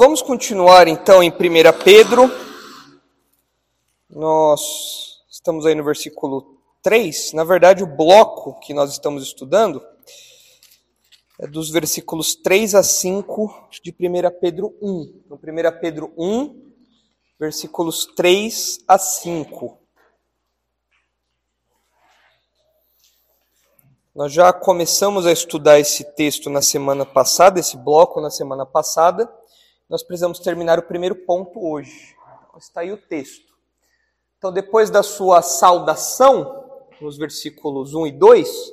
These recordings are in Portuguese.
Vamos continuar então em 1 Pedro. Nós estamos aí no versículo 3. Na verdade, o bloco que nós estamos estudando é dos versículos 3 a 5 de 1 Pedro 1. No 1 Pedro 1, versículos 3 a 5. Nós já começamos a estudar esse texto na semana passada, esse bloco na semana passada nós precisamos terminar o primeiro ponto hoje. Está aí o texto. Então, depois da sua saudação, nos versículos 1 e 2,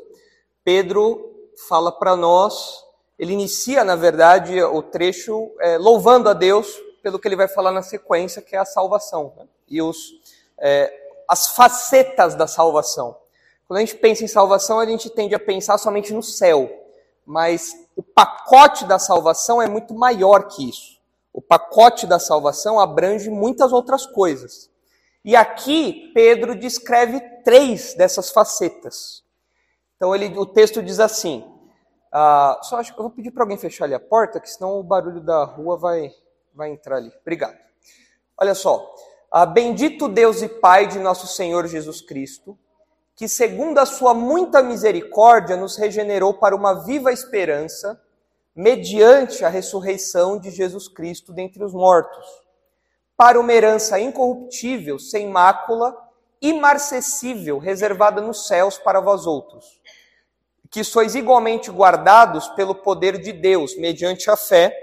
Pedro fala para nós, ele inicia, na verdade, o trecho é, louvando a Deus pelo que ele vai falar na sequência, que é a salvação, né? e os, é, as facetas da salvação. Quando a gente pensa em salvação, a gente tende a pensar somente no céu, mas o pacote da salvação é muito maior que isso. O pacote da salvação abrange muitas outras coisas. E aqui Pedro descreve três dessas facetas. Então ele, o texto diz assim: ah, só acho que eu vou pedir para alguém fechar ali a porta, que senão o barulho da rua vai, vai entrar ali. Obrigado. Olha só. Ah, Bendito Deus e Pai de nosso Senhor Jesus Cristo, que segundo a sua muita misericórdia nos regenerou para uma viva esperança mediante a ressurreição de Jesus Cristo dentre os mortos, para uma herança incorruptível, sem mácula, imarcessível, reservada nos céus para vós outros, que sois igualmente guardados pelo poder de Deus, mediante a fé,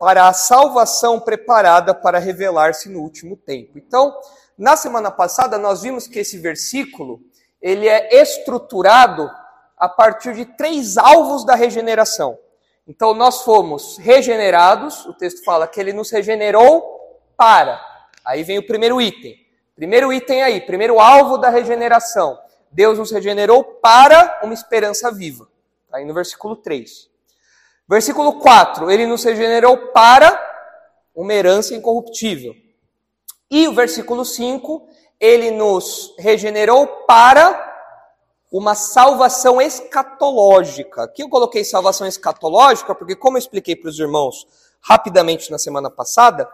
para a salvação preparada para revelar-se no último tempo. Então, na semana passada nós vimos que esse versículo, ele é estruturado a partir de três alvos da regeneração. Então nós fomos regenerados, o texto fala que ele nos regenerou para. Aí vem o primeiro item. Primeiro item aí, primeiro alvo da regeneração. Deus nos regenerou para uma esperança viva. Tá aí no versículo 3. Versículo 4, ele nos regenerou para uma herança incorruptível. E o versículo 5, ele nos regenerou para uma salvação escatológica. Aqui eu coloquei salvação escatológica porque, como eu expliquei para os irmãos rapidamente na semana passada,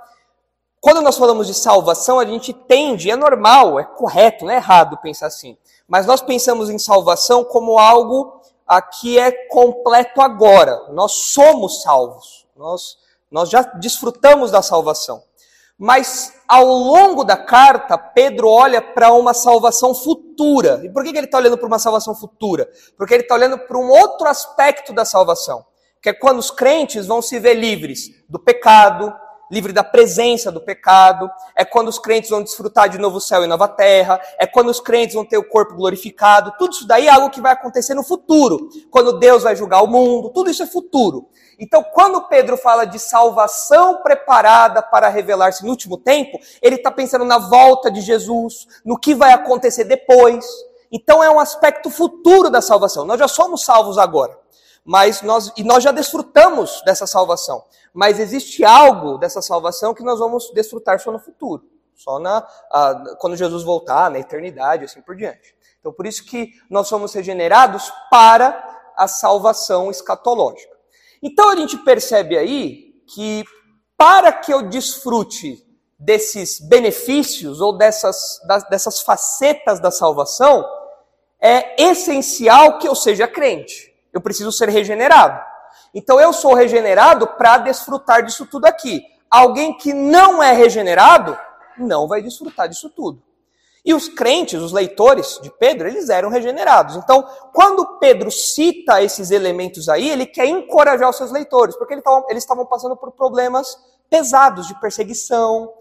quando nós falamos de salvação, a gente tende, é normal, é correto, não é errado pensar assim, mas nós pensamos em salvação como algo que é completo agora. Nós somos salvos, nós, nós já desfrutamos da salvação. Mas ao longo da carta, Pedro olha para uma salvação futura. E por que ele está olhando para uma salvação futura? Porque ele está olhando para um outro aspecto da salvação, que é quando os crentes vão se ver livres do pecado, livre da presença do pecado, é quando os crentes vão desfrutar de novo céu e nova terra, é quando os crentes vão ter o corpo glorificado. Tudo isso daí é algo que vai acontecer no futuro, quando Deus vai julgar o mundo, tudo isso é futuro. Então, quando Pedro fala de salvação preparada para revelar-se no último tempo, ele está pensando na volta de Jesus, no que vai acontecer depois. Então, é um aspecto futuro da salvação. Nós já somos salvos agora mas nós, e nós já desfrutamos dessa salvação. Mas existe algo dessa salvação que nós vamos desfrutar só no futuro, só na, a, quando Jesus voltar, na eternidade, assim por diante. Então, por isso que nós somos regenerados para a salvação escatológica. Então, a gente percebe aí que para que eu desfrute desses benefícios ou dessas, dessas facetas da salvação, é essencial que eu seja crente. Eu preciso ser regenerado. Então eu sou regenerado para desfrutar disso tudo aqui. Alguém que não é regenerado não vai desfrutar disso tudo. E os crentes, os leitores de Pedro, eles eram regenerados. Então, quando Pedro cita esses elementos aí, ele quer encorajar os seus leitores, porque eles estavam passando por problemas pesados de perseguição,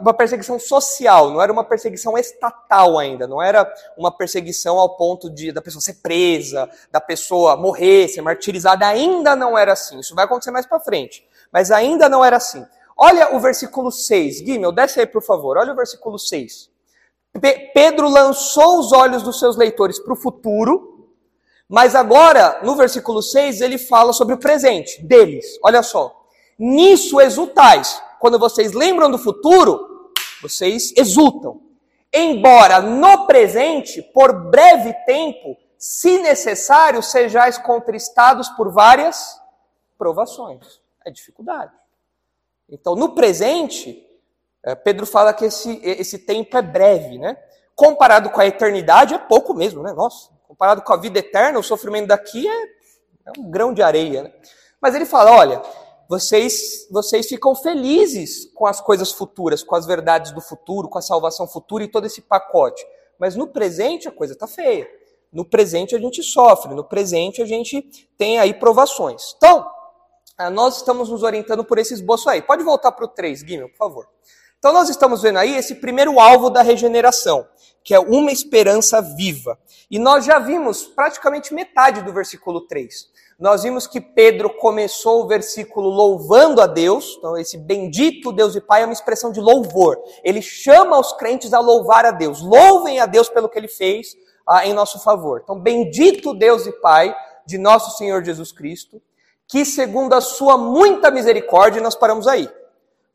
uma perseguição social, não era uma perseguição estatal ainda, não era uma perseguição ao ponto de da pessoa ser presa, da pessoa morrer, ser martirizada, ainda não era assim. Isso vai acontecer mais para frente, mas ainda não era assim. Olha o versículo 6, Guimel, desce aí por favor. Olha o versículo 6. Pedro lançou os olhos dos seus leitores para o futuro, mas agora, no versículo 6, ele fala sobre o presente deles. Olha só. Nisso exultais quando vocês lembram do futuro, vocês exultam. Embora no presente, por breve tempo, se necessário, sejais contristados por várias provações. É dificuldade. Então, no presente, Pedro fala que esse, esse tempo é breve, né? Comparado com a eternidade, é pouco mesmo, né? Nossa, comparado com a vida eterna, o sofrimento daqui é, é um grão de areia, né? Mas ele fala: olha, vocês, vocês ficam felizes com as coisas futuras, com as verdades do futuro, com a salvação futura e todo esse pacote. Mas no presente a coisa está feia. No presente a gente sofre, no presente a gente tem aí provações. Então, ah, nós estamos nos orientando por esse esboço aí. Pode voltar para o 3, Guilherme, por favor. Então, nós estamos vendo aí esse primeiro alvo da regeneração, que é uma esperança viva. E nós já vimos praticamente metade do versículo 3. Nós vimos que Pedro começou o versículo louvando a Deus, então esse bendito Deus e Pai é uma expressão de louvor. Ele chama os crentes a louvar a Deus. Louvem a Deus pelo que ele fez ah, em nosso favor. Então, bendito Deus e Pai de nosso Senhor Jesus Cristo, que segundo a sua muita misericórdia, nós paramos aí.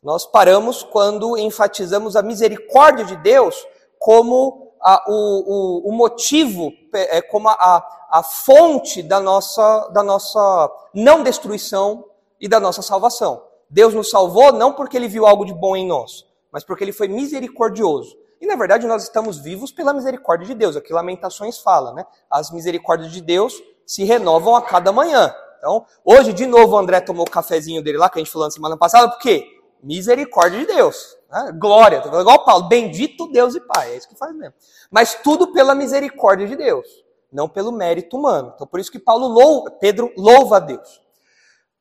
Nós paramos quando enfatizamos a misericórdia de Deus como a, o, o, o, motivo, é, como a, a fonte da nossa, da nossa não destruição e da nossa salvação. Deus nos salvou não porque ele viu algo de bom em nós, mas porque ele foi misericordioso. E na verdade nós estamos vivos pela misericórdia de Deus. Aqui Lamentações fala, né? As misericórdias de Deus se renovam a cada manhã. Então, hoje de novo o André tomou o cafezinho dele lá que a gente falou na semana passada, por quê? Misericórdia de Deus. Né? Glória. Igual Paulo, bendito Deus e Pai. É isso que faz mesmo. Mas tudo pela misericórdia de Deus não pelo mérito humano. Então, por isso que Paulo louva, Pedro louva a Deus.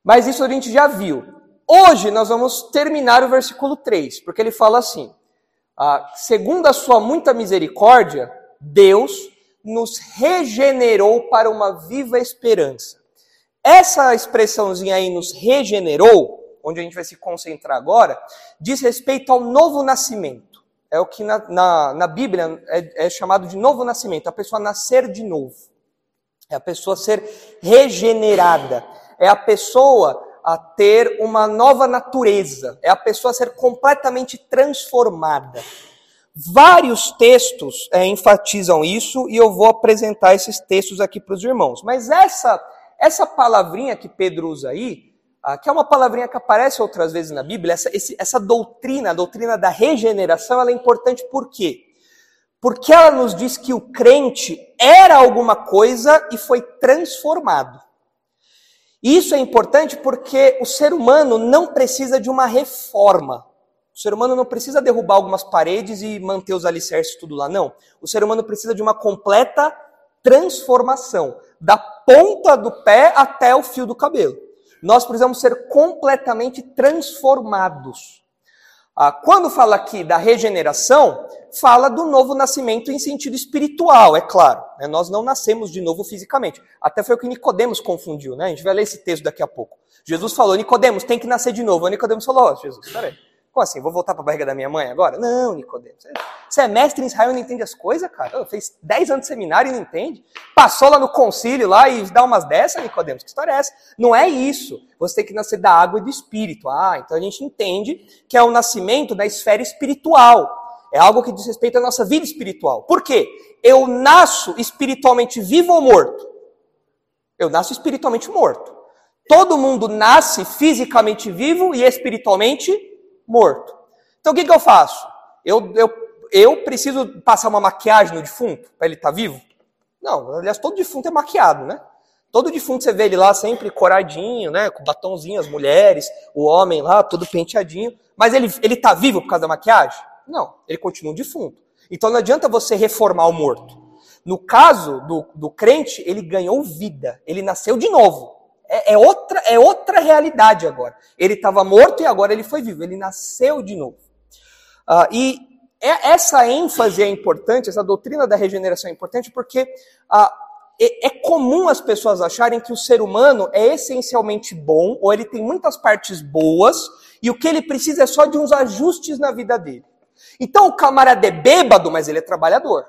Mas isso a gente já viu. Hoje nós vamos terminar o versículo 3, porque ele fala assim: ah, segundo a sua muita misericórdia, Deus nos regenerou para uma viva esperança. Essa expressãozinha aí, nos regenerou, onde a gente vai se concentrar agora, diz respeito ao novo nascimento é o que na, na, na Bíblia é, é, chamado de novo nascimento, a pessoa nascer de novo. É a pessoa ser regenerada. É a pessoa a ter uma nova natureza. É a pessoa ser completamente transformada. Vários textos é, enfatizam isso e eu vou apresentar esses textos aqui para os irmãos. Mas essa, essa palavrinha que Pedro usa aí, que é uma palavrinha que aparece outras vezes na Bíblia, essa, esse, essa doutrina, a doutrina da regeneração, ela é importante por quê? Porque ela nos diz que o crente era alguma coisa e foi transformado. E isso é importante porque o ser humano não precisa de uma reforma. O ser humano não precisa derrubar algumas paredes e manter os alicerces tudo lá, não. O ser humano precisa de uma completa transformação, da ponta do pé até o fio do cabelo nós precisamos ser completamente transformados. Ah, quando fala aqui da regeneração, fala do novo nascimento em sentido espiritual, é claro. Né? Nós não nascemos de novo fisicamente. Até foi o que Nicodemos confundiu, né? A gente vai ler esse texto daqui a pouco. Jesus falou, Nicodemos, tem que nascer de novo. Aí Nicodemos falou, oh, Jesus, peraí. Como assim? Vou voltar para a barriga da minha mãe agora? Não, Nicodemos. Você é mestre em Israel e não entende as coisas, cara? fez 10 anos de seminário e não entende? Passou lá no concílio lá e dá umas dessas, Nicodemos? Que história é essa? Não é isso. Você tem que nascer da água e do espírito. Ah, então a gente entende que é o nascimento da esfera espiritual. É algo que diz respeito à nossa vida espiritual. Por quê? Eu nasço espiritualmente vivo ou morto? Eu nasço espiritualmente morto. Todo mundo nasce fisicamente vivo e espiritualmente morto. Então o que, que eu faço? Eu, eu, eu preciso passar uma maquiagem no defunto para ele estar tá vivo? Não, aliás, todo defunto é maquiado, né? Todo defunto você vê ele lá sempre coradinho, né? Com batonzinho, as mulheres, o homem lá, todo penteadinho. Mas ele, ele tá vivo por causa da maquiagem? Não, ele continua um defunto. Então não adianta você reformar o morto. No caso do, do crente, ele ganhou vida, ele nasceu de novo. É, é, outra, é outra realidade agora. Ele estava morto e agora ele foi vivo, ele nasceu de novo. Uh, e é, essa ênfase é importante, essa doutrina da regeneração é importante porque uh, é, comum as pessoas acharem que o ser humano é essencialmente bom, ou ele tem muitas partes boas, e o que ele precisa é só de uns ajustes na vida dele. Então o camarada é bêbado, mas ele é trabalhador.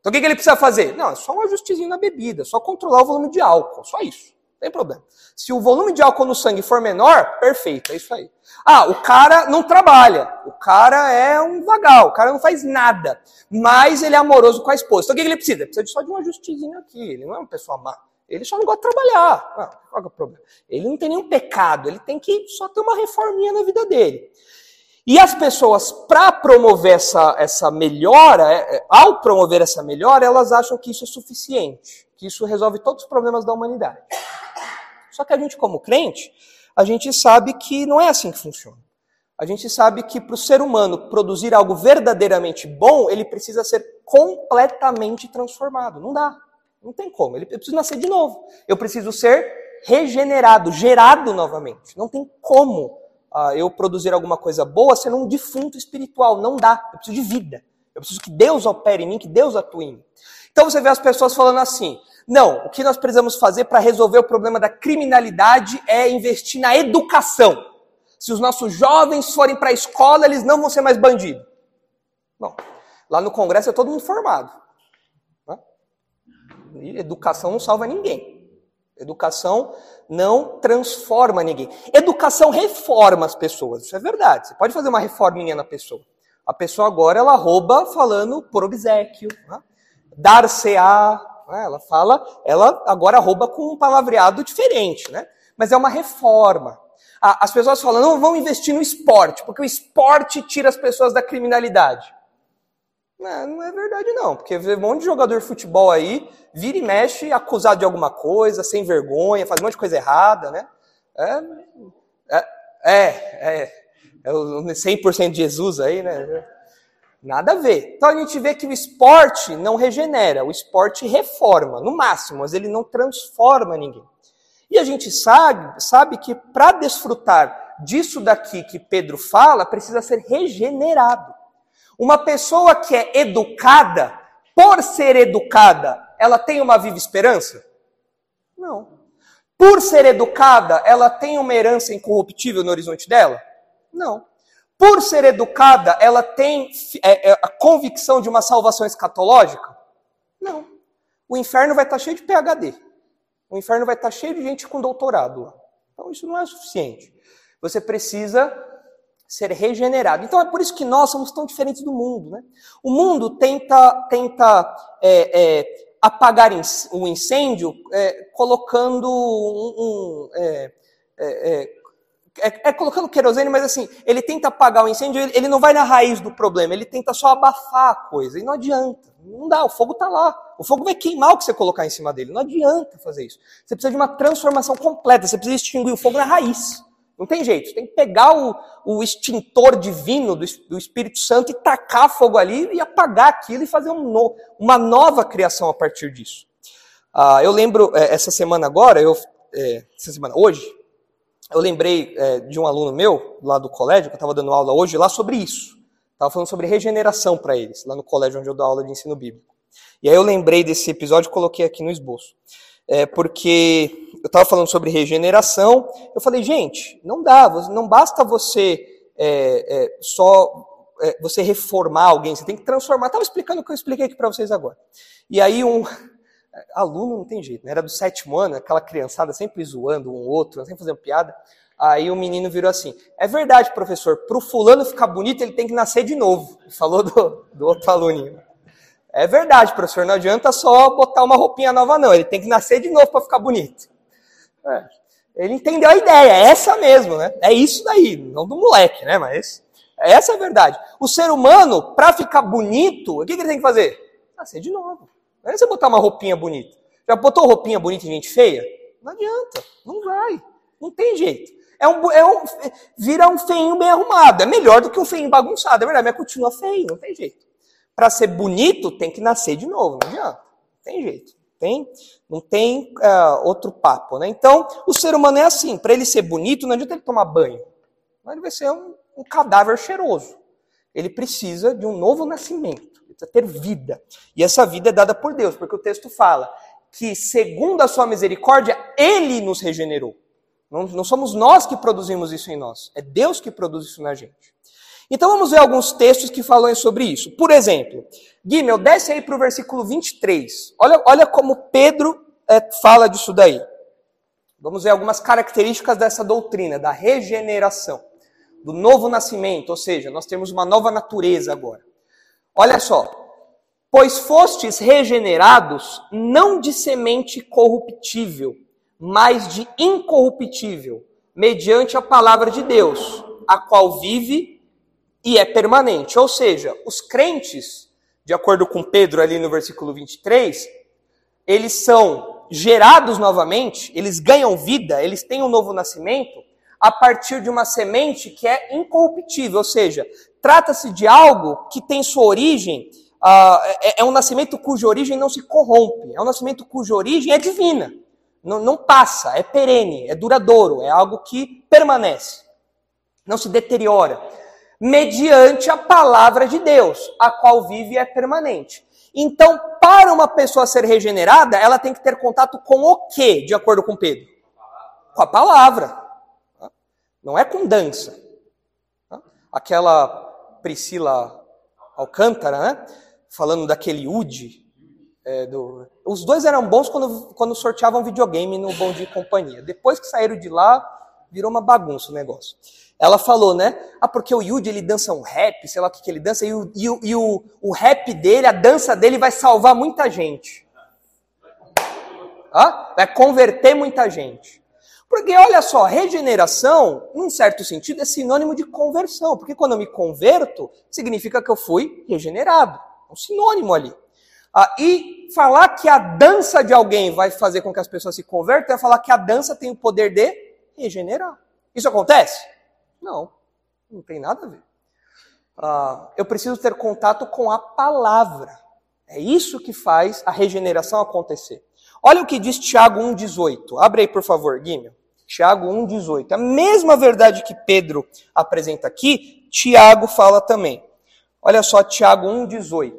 Então o que, que ele precisa fazer? Não, é só um ajustezinho na bebida, só controlar o volume de álcool, só isso tem problema. Se o volume de álcool no sangue for menor, perfeito, é isso aí. Ah, o cara não trabalha, o cara é um vagal, o cara não faz nada, mas ele é amoroso com a esposa. Então o que ele precisa? Precisa só de um ajustezinho aqui, ele não é uma pessoa má. Ele só não gosta de trabalhar. Não, qual é o problema? Ele não tem nenhum pecado, ele tem que só ter uma reforminha na vida dele. E as pessoas, para promover essa, essa melhora, é, é, ao promover essa melhora, elas acham que isso é suficiente, que isso resolve todos os problemas da humanidade. Só que a gente, como crente, a gente sabe que não é assim que funciona. A gente sabe que para o ser humano produzir algo verdadeiramente bom, ele precisa ser completamente transformado. Não dá. Não tem como. Ele precisa nascer de novo. Eu preciso ser regenerado, gerado novamente. Não tem como uh, eu produzir alguma coisa boa sendo um defunto espiritual. Não dá. Eu preciso de vida. Eu preciso que Deus opere em mim, que Deus atue em mim. Então você vê as pessoas falando assim: não, o que nós precisamos fazer para resolver o problema da criminalidade é investir na educação. Se os nossos jovens forem para a escola, eles não vão ser mais bandidos. Bom, lá no Congresso é todo mundo formado. Né? Educação não salva ninguém. Educação não transforma ninguém. Educação reforma as pessoas, isso é verdade. Você pode fazer uma reforminha na pessoa. A pessoa agora ela rouba falando por obsequio, né? dar-se-á, né? ela fala, ela agora rouba com um palavreado diferente, né? Mas é uma reforma. As pessoas falam, não, vão investir no esporte, porque o esporte tira as pessoas da criminalidade. Não, não é verdade não, porque vê um monte de jogador de futebol aí, vira e mexe acusado de alguma coisa, sem vergonha, faz um monte de coisa errada, né? É, é, é, é, é o 100% de Jesus aí, né? Nada a ver. Então a gente vê que o esporte não regenera, o esporte reforma, no máximo, mas ele não transforma ninguém. E a gente sabe, sabe que para desfrutar disso daqui que Pedro fala, precisa ser regenerado. Uma pessoa que é educada, por ser educada, ela tem uma viva esperança? Não. Por ser educada, ela tem uma herança incorruptível no horizonte dela? Não. Por ser educada, ela tem é, é, a convicção de uma salvação escatológica? Não. O inferno vai estar cheio de PhD. O inferno vai estar cheio de gente com doutorado. Então isso não é suficiente. Você precisa ser regenerado. Então é por isso que nós somos tão diferentes do mundo. Né? O mundo tenta, tenta é, é, apagar o incêndio é, colocando um. um é, é, colocando querosene, mas assim, ele tenta apagar o incêndio, ele, ele, não vai na raiz do problema, ele tenta só abafar a coisa, e não adianta. Não dá, o fogo está lá. O fogo vai queimar o que você colocar em cima dele. Não adianta fazer isso. Você precisa de uma transformação completa, você precisa extinguir o fogo na raiz. Não tem jeito. Você tem que pegar o, o extintor divino do, do, Espírito Santo e tacar fogo ali e apagar aquilo e fazer um no, uma nova criação a partir disso. Ah, eu lembro, é, essa semana agora, eu, é, essa semana, hoje, eu lembrei é, de um aluno meu, lá do colégio, que eu estava dando aula hoje, lá sobre isso. Estava falando sobre regeneração para eles, lá no colégio onde eu dou aula de ensino bíblico. E aí eu lembrei desse episódio e coloquei aqui no esboço é, porque eu estava falando sobre regeneração, eu falei, gente, não dá, não basta você é, é, só é, você reformar alguém, você tem que transformar. Estava explicando o que eu expliquei aqui para vocês agora. E aí um aluno não tem jeito, né? era do sétimo ano, aquela criançada sempre zoando um outro, sempre fazendo piada. Aí o menino virou assim: É verdade, professor, para o fulano ficar bonito, ele tem que nascer de novo. Falou do, do outro aluninho. É verdade, professor, não adianta só botar uma roupinha nova, não. Ele tem que nascer de novo para ficar bonito. É. Ele entendeu a ideia, é essa mesmo, né? É isso daí, não do moleque, né? Mas essa é a verdade. O ser humano, para ficar bonito, o que, que ele tem que fazer? Nascer de novo. Não é você botar uma roupinha bonita. Já botou roupinha bonita em gente feia? Não adianta, não vai. Não tem jeito. É um, é um, vira um feinho bem arrumado. É melhor do que um feinho bagunçado. É verdade, mas continua feio, não tem jeito. Para ser bonito, tem que nascer de novo, não adianta. Não tem jeito. Tem, não tem uh, outro papo, né? Então, o ser humano é assim. Para ele ser bonito, não adianta ele tomar banho. Mas ele vai ser um, um cadáver cheiroso. Ele precisa de um novo nascimento. Precisa ter vida. E essa vida é dada por Deus, porque o texto fala que, segundo a sua misericórdia, Ele nos regenerou. Não, não somos nós que produzimos isso em nós. É Deus que produz isso na gente. Então vamos ver alguns textos que falam sobre isso. Por exemplo, Guimel, desce aí para o versículo 23. Olha, olha como Pedro é, fala disso daí. Vamos ver algumas características dessa doutrina, da regeneração, do novo nascimento, ou seja, nós temos uma nova natureza agora. Olha só, Pois fostes regenerados não de semente corruptível, mas de incorruptível, mediante a palavra de Deus, a qual vive e é permanente. Ou seja, os crentes, de acordo com Pedro ali no versículo 23, eles são gerados novamente, eles ganham vida, eles têm um novo nascimento a partir de uma semente que é incorruptível, ou seja, trata-se de algo que tem sua origem Uh, é, é, um nascimento cuja origem não se corrompe, é um nascimento cuja origem é divina, não, não passa, é perene, é duradouro, é algo que permanece, não se deteriora, mediante a palavra de Deus, a qual vive e é permanente. Então, para uma pessoa ser regenerada, ela tem que ter contato com o que, de acordo com Pedro? Com a palavra. Não é com dança. Aquela Priscila Alcântara, né? falando daquele UD. É, do... Os dois eram bons quando, quando sorteavam videogame no Bom Dia e Companhia. Depois que saíram de lá, virou uma bagunça o negócio. Ela falou, né? Ah, porque o Yudi ele dança um rap, sei lá o que, que ele dança, e, o, e, o, e o, o rap dele, a dança dele vai salvar muita gente. Ah? Vai converter muita gente. Porque olha só, regeneração, num certo sentido, é sinônimo de conversão. Porque quando eu me converto, significa que eu fui regenerado um sinônimo ali. Ah, e falar que a dança de alguém vai fazer com que as pessoas se convertam é falar que a dança tem o poder de regenerar. Isso acontece? Não, não tem nada a ver. Ah, eu preciso ter contato com a palavra. É isso que faz a regeneração acontecer. Olha o que diz Tiago 1,18. Abre aí, por favor, Guilherme. Tiago 1,18. A mesma verdade que Pedro apresenta aqui, Tiago fala também. Olha só Tiago 1,18.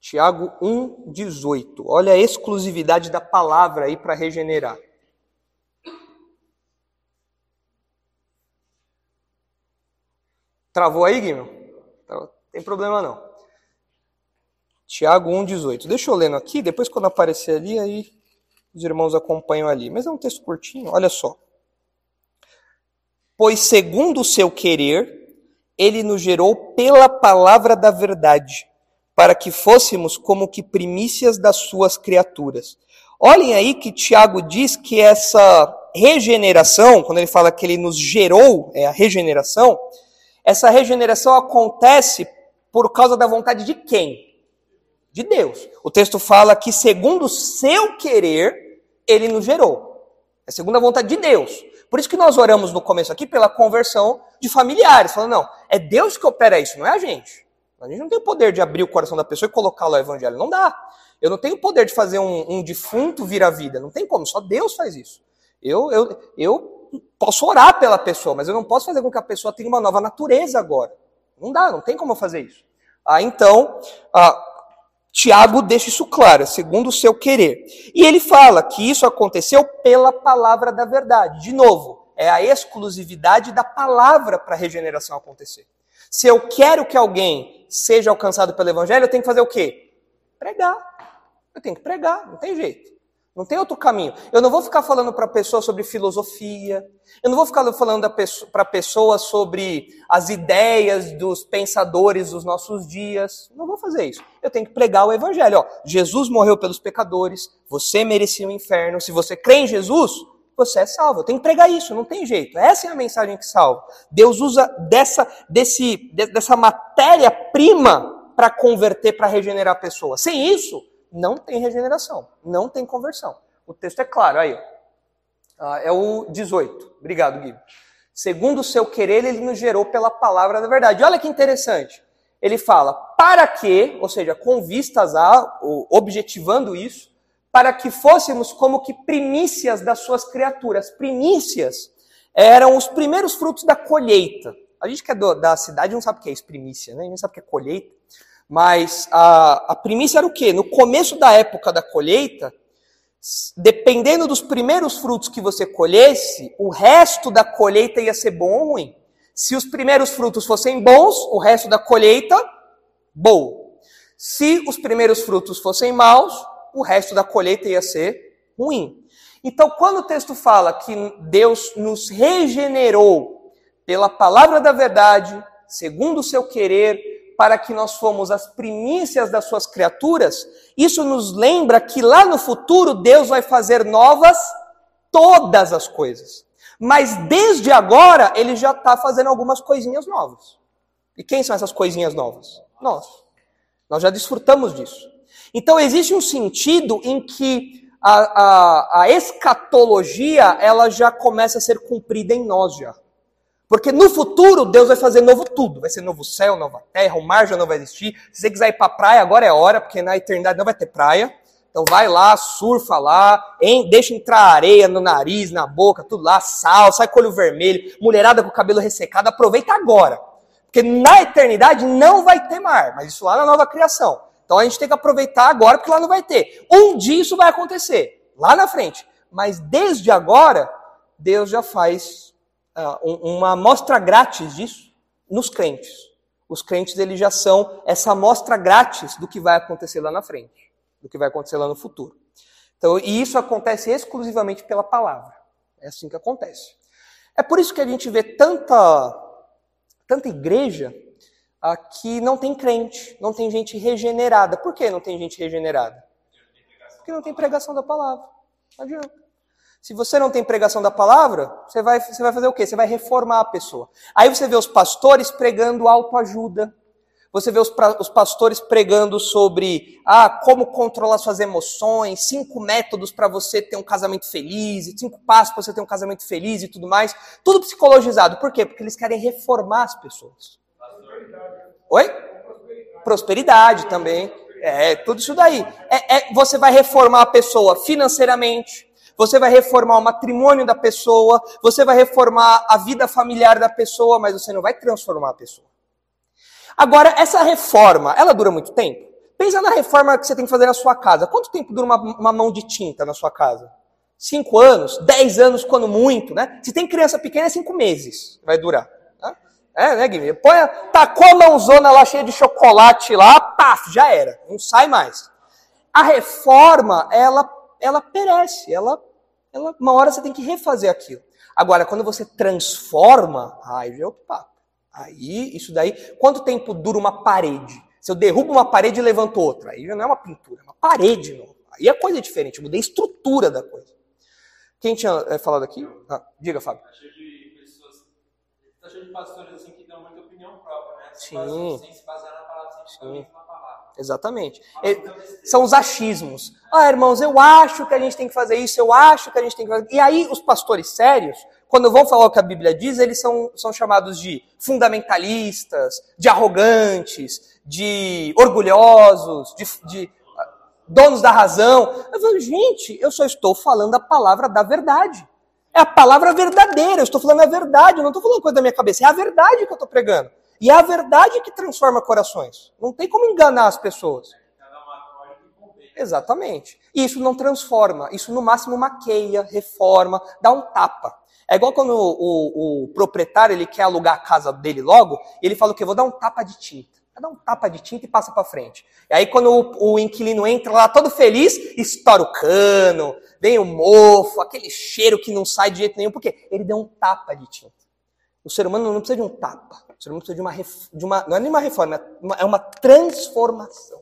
Tiago 1,18. Olha a exclusividade da palavra aí para regenerar. Travou aí, Guilherme? Não tem problema não. Tiago 1,18. Deixa eu lendo aqui, depois quando aparecer ali, aí os irmãos acompanham ali. Mas é um texto curtinho, olha só. Pois segundo o seu querer, ele nos gerou pela palavra da verdade, para que fôssemos como que primícias das suas criaturas. Olhem aí que Tiago diz que essa regeneração, quando ele fala que ele nos gerou, é a regeneração, essa regeneração acontece por causa da vontade de quem? de Deus. O texto fala que, segundo o seu querer, ele nos gerou. É segundo a vontade de Deus. Por isso que nós oramos no começo aqui pela conversão de familiares, falando, não, é Deus que opera isso, não é a gente. A gente não tem o poder de abrir o coração da pessoa e colocá-lo ao evangelho. Não dá. Eu não tenho o poder de fazer um, um defunto vir à vida. Não tem como, só Deus faz isso. Eu, eu, eu posso orar pela pessoa, mas eu não posso fazer com que a pessoa tenha uma nova natureza agora. Não dá, não tem como eu fazer isso. Ah, então, ah, Tiago deixa isso claro, segundo o seu querer. E ele fala que isso aconteceu pela palavra da verdade. De novo, é a exclusividade da palavra para a regeneração acontecer. Se eu quero que alguém seja alcançado pelo evangelho, eu tenho que fazer o quê? Pregar. Eu tenho que pregar, não tem jeito. Não tem outro caminho. Eu não vou ficar falando para a pessoa sobre filosofia. Eu não vou ficar falando para a pessoa sobre as ideias dos pensadores dos nossos dias. Não vou fazer isso. Eu tenho que pregar o evangelho. Ó, Jesus morreu pelos pecadores. Você merecia o inferno. Se você crê em Jesus, você é salvo. Eu tenho que pregar isso. Não tem jeito. Essa é a mensagem que salva. Deus usa dessa, desse, dessa matéria-prima para converter, para regenerar a pessoa. Sem isso, não tem regeneração, não tem conversão. O texto é claro, aí. Ah, é o 18. Obrigado, Gui. Segundo o seu querer, ele nos gerou pela palavra da verdade. Olha que interessante. Ele fala, para que, ou seja, com vistas a, objetivando isso, para que fôssemos como que primícias das suas criaturas. Primícias eram os primeiros frutos da colheita. A gente que é do, da cidade não sabe o que é isso, primícia, né? A gente não sabe o que é colheita. Mas a, a primícia era o quê? No começo da época da colheita, dependendo dos primeiros frutos que você colhesse, o resto da colheita ia ser bom ou ruim. Se os primeiros frutos fossem bons, o resto da colheita, bom. Se os primeiros frutos fossem maus, o resto da colheita ia ser ruim. Então, quando o texto fala que Deus nos regenerou pela palavra da verdade, segundo o seu querer, para que nós fomos as primícias das suas criaturas, isso nos lembra que lá no futuro Deus vai fazer novas todas as coisas. Mas desde agora ele já está fazendo algumas coisinhas novas. E quem são essas coisinhas novas? Nós. Nós já desfrutamos disso. Então existe um sentido em que a, a, a escatologia ela já começa a ser cumprida em nós já. Porque no futuro Deus vai fazer novo tudo. Vai ser novo céu, nova terra, o mar já não vai existir. Se você quiser ir para a praia, agora é hora, porque na eternidade não vai ter praia. Então vai lá, surfa lá, hein, deixa entrar areia no nariz, na boca, tudo lá, sal, sai com olho vermelho, mulherada com o cabelo ressecado, aproveita agora. Porque na eternidade não vai ter mar, mas isso lá na nova criação. Então a gente tem que aproveitar agora, porque lá não vai ter. Um dia isso vai acontecer, lá na frente. Mas desde agora, Deus já faz uma amostra grátis disso nos crentes. Os crentes eles já são essa amostra grátis do que vai acontecer lá na frente, do que vai acontecer lá no futuro. Então, e isso acontece exclusivamente pela palavra. É assim que acontece. É por isso que a gente vê tanta, tanta igreja uh, que não tem crente, não tem gente regenerada. Por que não tem gente regenerada? Porque não tem pregação da palavra. Não adianta. Se você não tem pregação da palavra, você vai, você vai fazer o quê? Você vai reformar a pessoa. Aí você vê os pastores pregando autoajuda. Você vê os, os pastores pregando sobre ah, como controlar suas emoções, cinco métodos para você ter um casamento feliz, cinco passos para você ter um casamento feliz e tudo mais. Tudo psicologizado. Por quê? Porque eles querem reformar as pessoas. Oi? Prosperidade também. É, tudo isso daí. É, é, você vai reformar a pessoa financeiramente, você vai reformar o matrimônio da pessoa, você vai reformar a vida familiar da pessoa, mas você não vai transformar a pessoa. Agora, essa reforma, ela dura muito tempo? Pensa na reforma que você tem que fazer na sua casa. Quanto tempo dura uma, uma mão de tinta na sua casa? Cinco anos? Dez anos, quando muito, né? Se tem criança pequena, é cinco meses vai durar. Né? É, né, Guilherme? Põe, tacou a mãozona lá cheia de chocolate lá, paf, já era. Não sai mais. A reforma, ela ela perece, ela, ela, uma hora você tem que refazer aquilo. Agora, quando você transforma, aí é outro papo. Aí, isso daí, quanto tempo dura uma parede? Se eu derrubo uma parede e levanto outra, aí já não é uma pintura, é uma parede. Não. Aí é coisa diferente, eu mudei a estrutura da coisa. Quem tinha é, falado aqui? Ah, diga, Fábio. Está cheio de pessoas, está cheio de pastores assim que dão muita opinião própria, né? Sim. Sem se basear na palavra, sem se Exatamente. são os achismos. Ah, irmãos, eu acho que a gente tem que fazer isso, eu acho que a gente tem que fazer. E aí, os pastores sérios, quando vão falar o que a Bíblia diz, eles são, são chamados de fundamentalistas, de arrogantes, de orgulhosos, de, de donos da razão. Eu falo, gente, eu só estou falando a palavra da verdade. É a palavra verdadeira, eu estou falando a verdade, eu não estou falando coisa da minha cabeça, é a verdade que eu estou pregando. E é a verdade que transforma corações. Não tem como enganar as pessoas. Exatamente. E isso não transforma, isso no máximo maqueia, reforma, dá um tapa. É igual quando o, o, o proprietário ele quer alugar a casa dele logo, ele fala o quê? Vou dar um tapa de tinta. Vai dar um tapa de tinta e passa para frente. E aí quando o, o, inquilino entra lá todo feliz, estoura o cano, vem o mofo, aquele cheiro que não sai de jeito nenhum, porque ele deu um tapa de tinta. O ser humano não precisa de um tapa. O ser humano precisa de uma, de uma não é nem uma reforma, é uma transformação.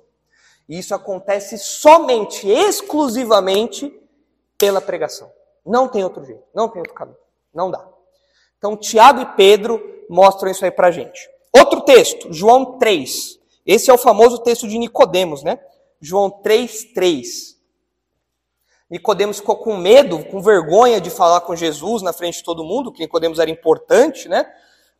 E isso acontece somente, exclusivamente pela pregação. Não tem outro jeito, não tem outro caminho. Não dá. Então, Tiago e Pedro mostram isso aí pra gente. Outro texto, João 3. Esse é o famoso texto de Nicodemos, né? João 3, 3. Nicodemos ficou com medo, com vergonha de falar com Jesus na frente de todo mundo, que Nicodemos era importante, né?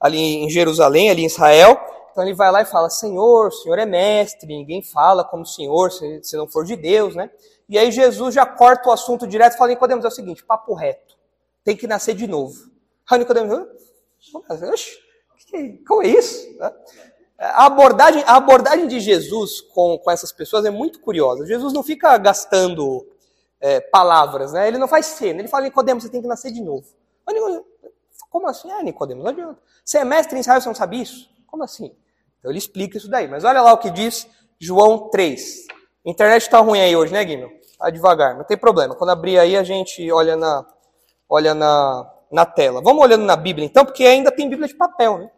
Ali em Jerusalém, ali em Israel. Então ele vai lá e fala: Senhor, o Senhor é mestre, ninguém fala como o Senhor se, se não for de Deus, né? E aí Jesus já corta o assunto direto e fala: Nicodemos, é o seguinte, papo reto, tem que nascer de novo. Aí Nicodemos, oxe, como é isso? A abordagem, a abordagem de Jesus com, com essas pessoas é muito curiosa. Jesus não fica gastando é, palavras, né? Ele não faz cena, ele fala, Nicodemos, você tem que nascer de novo. Como assim? Ah, Nicodemos, não adianta. Você é mestre em Israel, você não sabe isso? Como assim? Então ele explica isso daí. Mas olha lá o que diz João 3. A internet está ruim aí hoje, né, Guilherme? Vai devagar, não tem problema. Quando abrir aí, a gente olha na, olha na, na tela. Vamos olhando na Bíblia então, porque ainda tem Bíblia de papel, né?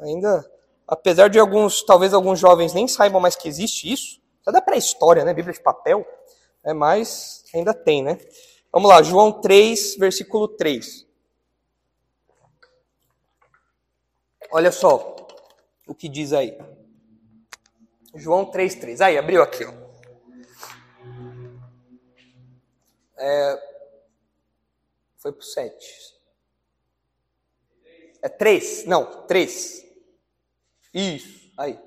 Ainda, apesar de alguns, talvez alguns jovens nem saibam mais que existe isso. Isso é da pré-história, né? Bíblia de papel. É, mas ainda tem, né? Vamos lá, João 3, versículo 3. Olha só o que diz aí. João 3,3. Aí, abriu aqui, ó. É, foi pro 7. É 3? Não, 3. Isso, aí.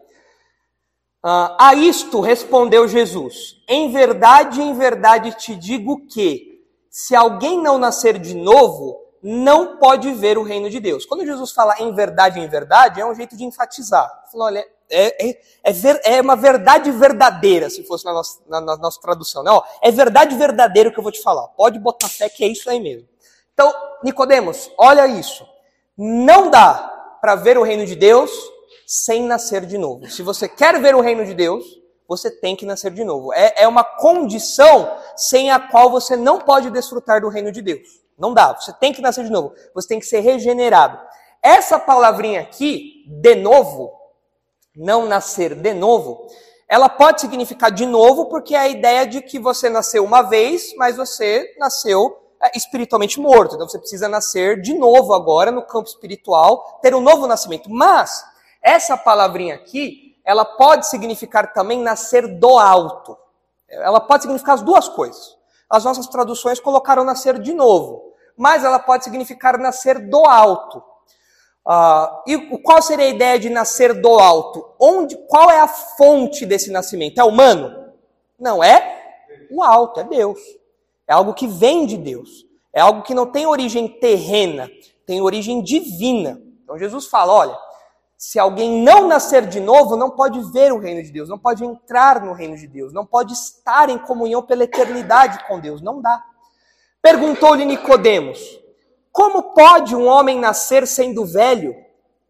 Ah, a isto respondeu Jesus: Em verdade, em verdade te digo que, se alguém não nascer de novo, não pode ver o reino de Deus. Quando Jesus fala em verdade, em verdade, é um jeito de enfatizar. Fala, olha, é, é, é, ver, é, uma verdade verdadeira, se fosse na nossa, na, na nossa tradução. Né? Ó, é verdade verdadeira o que eu vou te falar. Pode botar fé que é isso aí mesmo. Então, Nicodemos, olha isso. Não dá para ver o reino de Deus sem nascer de novo. Se você quer ver o reino de Deus, você tem que nascer de novo. É, é uma condição sem a qual você não pode desfrutar do reino de Deus. Não dá. Você tem que nascer de novo. Você tem que ser regenerado. Essa palavrinha aqui, de novo, não nascer de novo, ela pode significar de novo porque é a ideia de que você nasceu uma vez, mas você nasceu é, espiritualmente morto. Então você precisa nascer de novo agora no campo espiritual, ter um novo nascimento. Mas essa palavrinha aqui, ela pode significar também nascer do alto. Ela pode significar as duas coisas as nossas traduções colocaram nascer de novo, mas ela pode significar nascer do alto. Uh, e qual seria a ideia de nascer do alto? Onde, qual é a fonte desse nascimento? É humano? Não, é o alto, é Deus. É algo que vem de Deus. É algo que não tem origem terrena, tem origem divina. Então Jesus fala: olha, se alguém não nascer de novo, não pode ver o reino de Deus, não pode entrar no reino de Deus, não pode estar em comunhão pela eternidade com Deus, não dá. Perguntou-lhe Nicodemos: Como pode um homem nascer sendo velho?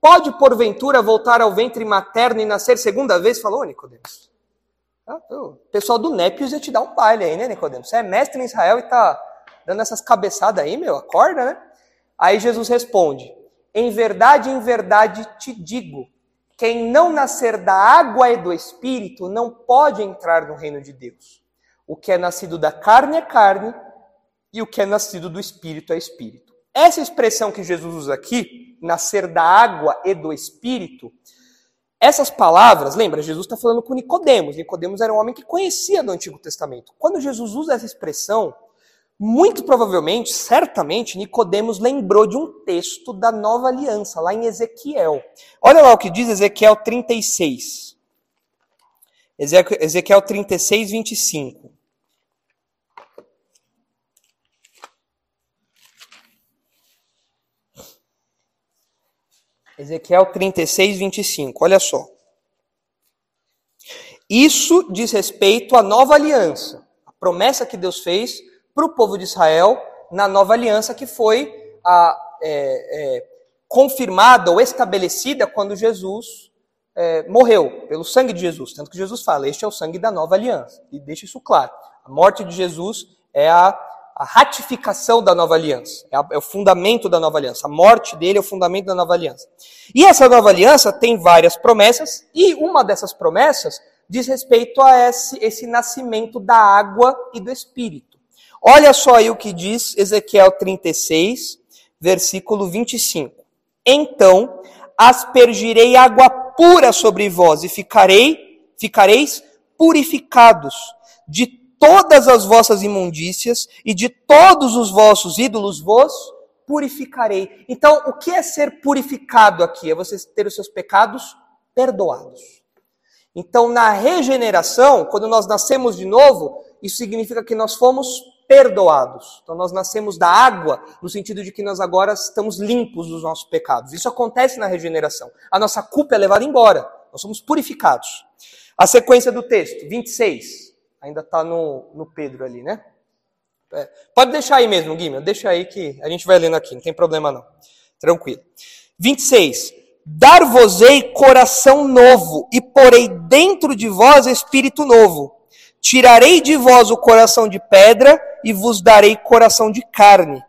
Pode porventura voltar ao ventre materno e nascer segunda vez? Falou Nicodemos. Ah, o pessoal do Népios ia te dar um baile aí, né, Nicodemos? Você é mestre em Israel e tá dando essas cabeçadas aí, meu, acorda, né? Aí Jesus responde: em verdade, em verdade te digo: quem não nascer da água e do espírito não pode entrar no reino de Deus. O que é nascido da carne é carne, e o que é nascido do espírito é espírito. Essa expressão que Jesus usa aqui, nascer da água e do espírito, essas palavras, lembra, Jesus está falando com Nicodemos. Nicodemos era um homem que conhecia do Antigo Testamento. Quando Jesus usa essa expressão, muito provavelmente, certamente, Nicodemos lembrou de um texto da nova aliança, lá em Ezequiel. Olha lá o que diz Ezequiel 36. Ezequiel 36, 25. Ezequiel 36, 25. Olha só. Isso diz respeito à nova aliança, a promessa que Deus fez para o povo de Israel na nova aliança que foi a, é, é, confirmada ou estabelecida quando Jesus é, morreu, pelo sangue de Jesus. Tanto que Jesus fala: Este é o sangue da nova aliança. E deixa isso claro. A morte de Jesus é a, a ratificação da nova aliança, é, a, é o fundamento da nova aliança. A morte dele é o fundamento da nova aliança. E essa nova aliança tem várias promessas, e uma dessas promessas diz respeito a esse, esse nascimento da água e do Espírito. Olha só aí o que diz Ezequiel 36, versículo 25. Então aspergirei água pura sobre vós e ficarei, ficareis purificados de todas as vossas imundícias e de todos os vossos ídolos vos purificarei. Então, o que é ser purificado aqui? É você ter os seus pecados perdoados. Então, na regeneração, quando nós nascemos de novo, isso significa que nós fomos perdoados. Então nós nascemos da água, no sentido de que nós agora estamos limpos dos nossos pecados. Isso acontece na regeneração. A nossa culpa é levada embora. Nós somos purificados. A sequência do texto, 26. Ainda está no, no Pedro ali, né? É, pode deixar aí mesmo, Guilherme. Deixa aí que a gente vai lendo aqui, não tem problema não. Tranquilo. 26. Dar-vos-ei coração novo, e porei dentro de vós espírito novo Tirarei de vós o coração de pedra e vos darei coração de carne.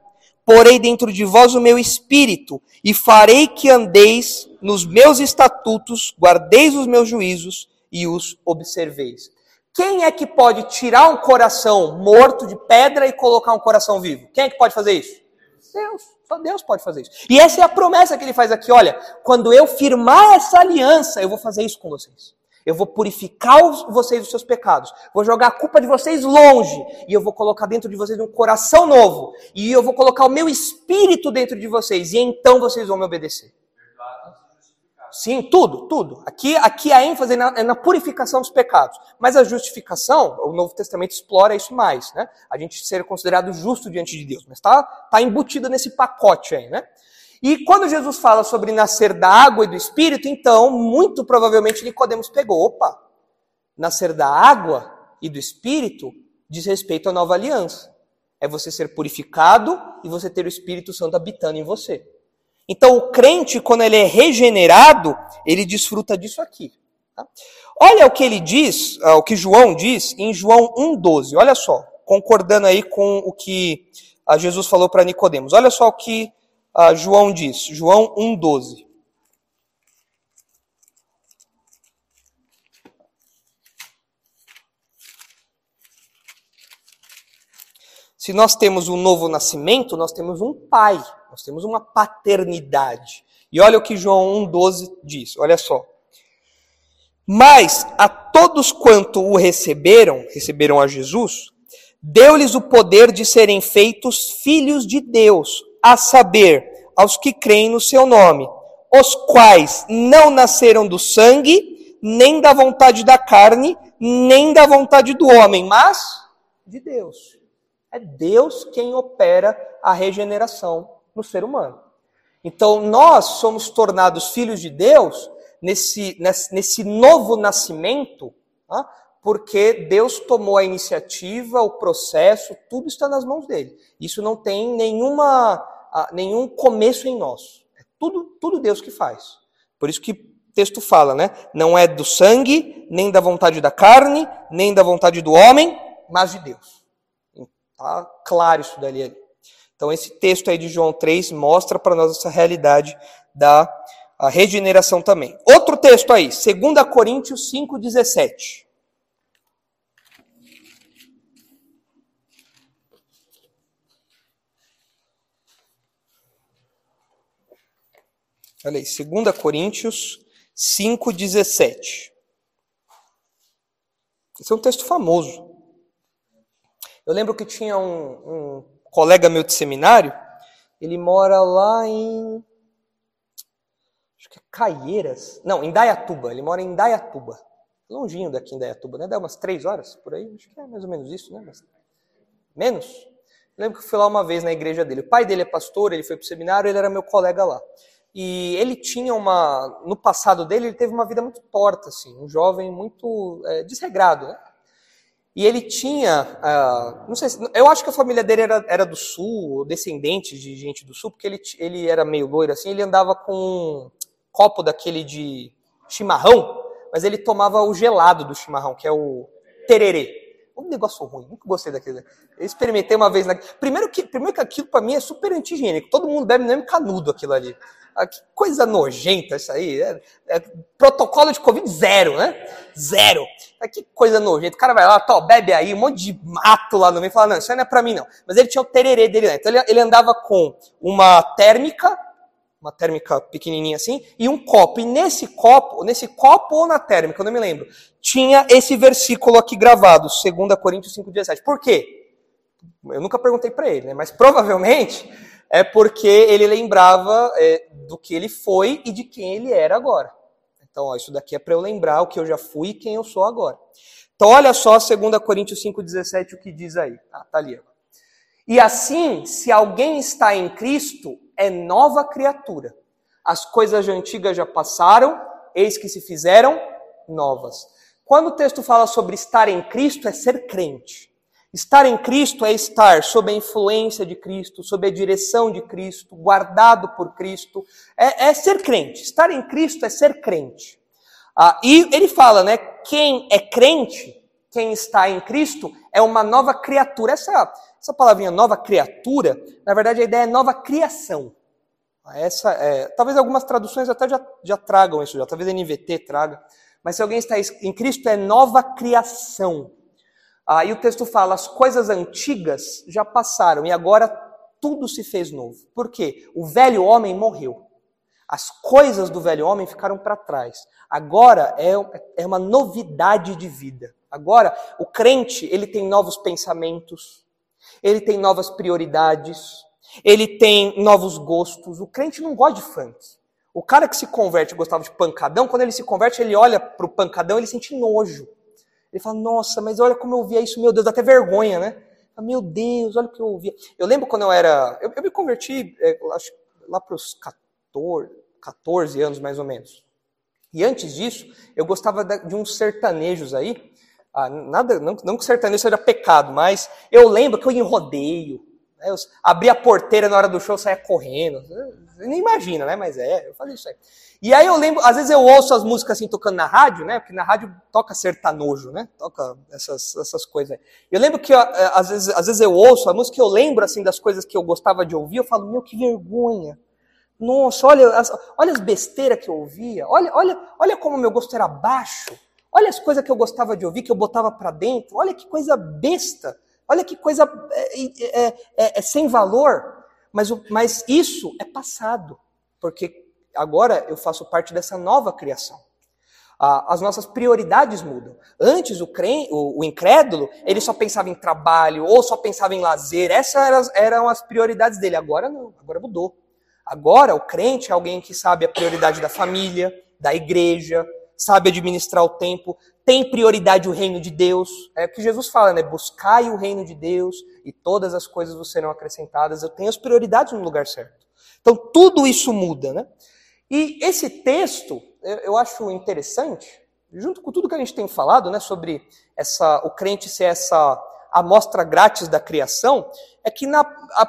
Porei dentro de vós o meu espírito e farei que andeis nos meus estatutos, guardeis os meus juízos e os observeis. Quem é que pode tirar um coração morto de pedra e colocar um coração vivo? Quem é que pode fazer isso? Deus. Só Deus pode fazer isso. E essa é a promessa que ele faz aqui. Olha, quando eu firmar essa aliança, eu vou fazer isso com vocês. Eu vou purificar vocês dos seus pecados. Vou jogar a culpa de vocês longe. E eu vou colocar dentro de vocês um coração novo. E eu vou colocar o meu espírito dentro de vocês. E então vocês vão me obedecer. Sim, tudo, tudo. Aqui, aqui a ênfase é na, é na, purificação dos pecados. Mas a justificação, o Novo Testamento explora isso mais, né? A gente ser considerado justo diante de Deus. Mas está tá embutido nesse pacote aí, né? E quando Jesus fala sobre nascer da água e do Espírito, então, muito provavelmente Nicodemos pegou, opa, nascer da água e do Espírito diz respeito à nova aliança. É você ser purificado e você ter o Espírito Santo habitando em você. Então, o crente, quando ele é regenerado, ele desfruta disso aqui. Tá? Olha o que ele diz, ah, o que João diz em João 1,12. Olha só, concordando aí com o que ah, Jesus falou para Nicodemos. Olha só o que uh, João diz, João 1,12. Se nós temos um novo nascimento, nós temos um pai, nós temos uma paternidade. E olha o que João 1,12 diz, olha só. Mas a todos quanto o receberam, receberam a Jesus, deu-lhes o poder de serem feitos filhos de Deus, a saber, aos que creem no seu nome, os quais não nasceram do sangue, nem da vontade da carne, nem da vontade do homem, mas de Deus. É Deus quem opera a regeneração no ser humano. Então, nós somos tornados filhos de Deus nesse, nesse, novo nascimento, porque Deus tomou a iniciativa, o processo, tudo está nas mãos dele. Isso não tem nenhuma nenhum começo em nós. É tudo, tudo Deus que faz. Por isso que o texto fala, né? Não é do sangue, nem da vontade da carne, nem da vontade do homem, mas de Deus. Tá claro isso dali ali. Então esse texto aí de João 3 mostra para nós essa realidade da regeneração também. Outro texto aí, 2 Coríntios 5:17. Olha aí, 2 Coríntios 5,17. Esse é um texto famoso. Eu lembro que tinha um, um colega meu de seminário, ele mora lá em. Acho que é Caieiras. Não, em Dayatuba. Ele mora em Dayatuba. Longinho daqui em Dayatuba, né? Dá umas três horas por aí. Acho que é mais ou menos isso, né? Mas... Menos? Eu lembro que fui lá uma vez na igreja dele. O pai dele é pastor, ele foi para o seminário, ele era meu colega lá. E ele tinha uma. No passado dele, ele teve uma vida muito torta, assim, um jovem muito é, desregrado, né? E ele tinha. Uh, não sei se, Eu acho que a família dele era, era do sul, descendente de gente do sul, porque ele, ele era meio loiro, assim, ele andava com um copo daquele de chimarrão, mas ele tomava o gelado do chimarrão, que é o tererê um negócio ruim, nunca gostei daquilo. Eu experimentei uma vez. Na... Primeiro, que, primeiro que aquilo para mim é super anti-higiênico. Todo mundo bebe mesmo canudo aquilo ali. Ah, que coisa nojenta isso aí. É, é, protocolo de Covid zero, né? Zero. Ah, que coisa nojenta. O cara vai lá, tó, bebe aí, um monte de mato lá no meio fala, não, isso aí não é pra mim não. Mas ele tinha o tererê dele, né? Então ele, ele andava com uma térmica uma térmica pequenininha assim, e um copo. E nesse copo, nesse copo ou na térmica, eu não me lembro, tinha esse versículo aqui gravado, 2 Coríntios 5,17. Por quê? Eu nunca perguntei para ele, né? mas provavelmente é porque ele lembrava é, do que ele foi e de quem ele era agora. Então, ó, isso daqui é para eu lembrar o que eu já fui e quem eu sou agora. Então, olha só 2 Coríntios 5,17 o que diz aí. Ah, tá ali. E assim, se alguém está em Cristo, é nova criatura. As coisas antigas já passaram, eis que se fizeram novas. Quando o texto fala sobre estar em Cristo, é ser crente. Estar em Cristo é estar sob a influência de Cristo, sob a direção de Cristo, guardado por Cristo. É, é ser crente. Estar em Cristo é ser crente. Ah, e ele fala, né? Quem é crente, quem está em Cristo é uma nova criatura. Essa, essa palavrinha nova criatura, na verdade a ideia é nova criação. Essa é, talvez algumas traduções até já, já tragam isso, já, talvez NVT traga. Mas se alguém está em Cristo é nova criação. Aí o texto fala: as coisas antigas já passaram e agora tudo se fez novo. Por quê? O velho homem morreu. As coisas do velho homem ficaram para trás. Agora é, é uma novidade de vida. Agora, o crente, ele tem novos pensamentos, ele tem novas prioridades, ele tem novos gostos. O crente não gosta de funk. O cara que se converte gostava de pancadão, quando ele se converte, ele olha para o pancadão, ele sente nojo. Ele fala, nossa, mas olha como eu ouvia isso, meu Deus, dá até vergonha, né? Meu Deus, olha o que eu ouvia. Eu lembro quando eu era. Eu, eu me converti, é, acho, lá para os 14, 14 anos mais ou menos. E antes disso, eu gostava de uns sertanejos aí. Ah, nada, não, não que sertanejo seja pecado, mas eu lembro que eu ia em rodeio. Né, eu abria a porteira na hora do show, saia correndo. Você nem imagina, né? Mas é, eu fazia isso aí. E aí eu lembro, às vezes eu ouço as músicas assim tocando na rádio, né? Porque na rádio toca sertanojo, né? Toca essas, essas coisas aí. Eu lembro que é, às vezes, às vezes eu ouço a música eu lembro assim das coisas que eu gostava de ouvir, eu falo, meu, que vergonha. Nossa, olha as, olha as besteiras que eu ouvia. Olha, olha, olha como meu gosto era baixo. Olha as coisas que eu gostava de ouvir, que eu botava para dentro. Olha que coisa besta. Olha que coisa é, é, é, é sem valor. Mas, mas isso é passado. Porque agora eu faço parte dessa nova criação. as nossas prioridades mudam. Antes, o, crente, o, incrédulo, ele só pensava em trabalho ou só pensava em lazer. Essas eram as prioridades dele. Agora não, agora mudou. Agora, o crente é alguém que sabe a prioridade da família, da igreja, sabe administrar o tempo, tem prioridade o reino de Deus. É o que Jesus fala, né? Buscai o reino de Deus e todas as coisas vos serão acrescentadas. Eu tenho as prioridades no lugar certo. Então, tudo isso muda, né? E esse texto, eu acho interessante, junto com tudo que a gente tem falado, né, sobre essa, o crente ser essa amostra grátis da criação, é que na,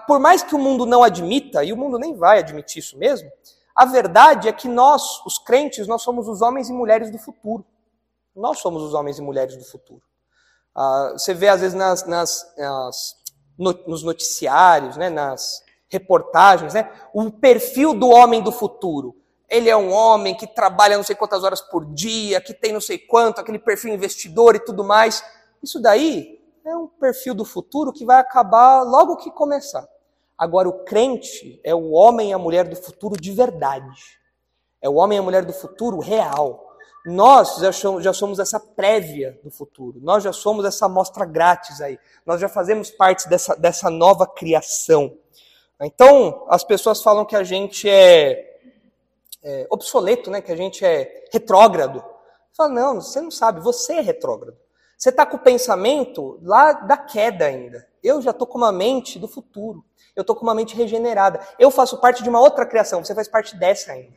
por mais que o mundo não admita, e o mundo nem vai admitir isso mesmo, a verdade é que nós, os crentes, nós somos os homens e mulheres do futuro. Nós somos os homens e mulheres do futuro. Ah, você vê, às vezes, nas, nas, nas no, nos noticiários, né, nas reportagens, né, o perfil do homem do futuro. Ele é um homem que trabalha não sei quantas horas por dia, que tem não sei quanto, aquele perfil investidor e tudo mais. Isso daí é um perfil do futuro que vai acabar logo que começar. Agora, o crente é o homem e a mulher do futuro de verdade. É o homem e a mulher do futuro real. Nós já somos, já somos essa prévia do futuro. Nós já somos essa amostra grátis aí. Nós já fazemos parte dessa, dessa nova criação. Então, as pessoas falam que a gente é, é obsoleto, né? que a gente é retrógrado. Fala, não, você não sabe, você é retrógrado. Você está com o pensamento lá da queda ainda. Eu já estou com uma mente do futuro. Eu estou com uma mente regenerada. Eu faço parte de uma outra criação. Você faz parte dessa ainda.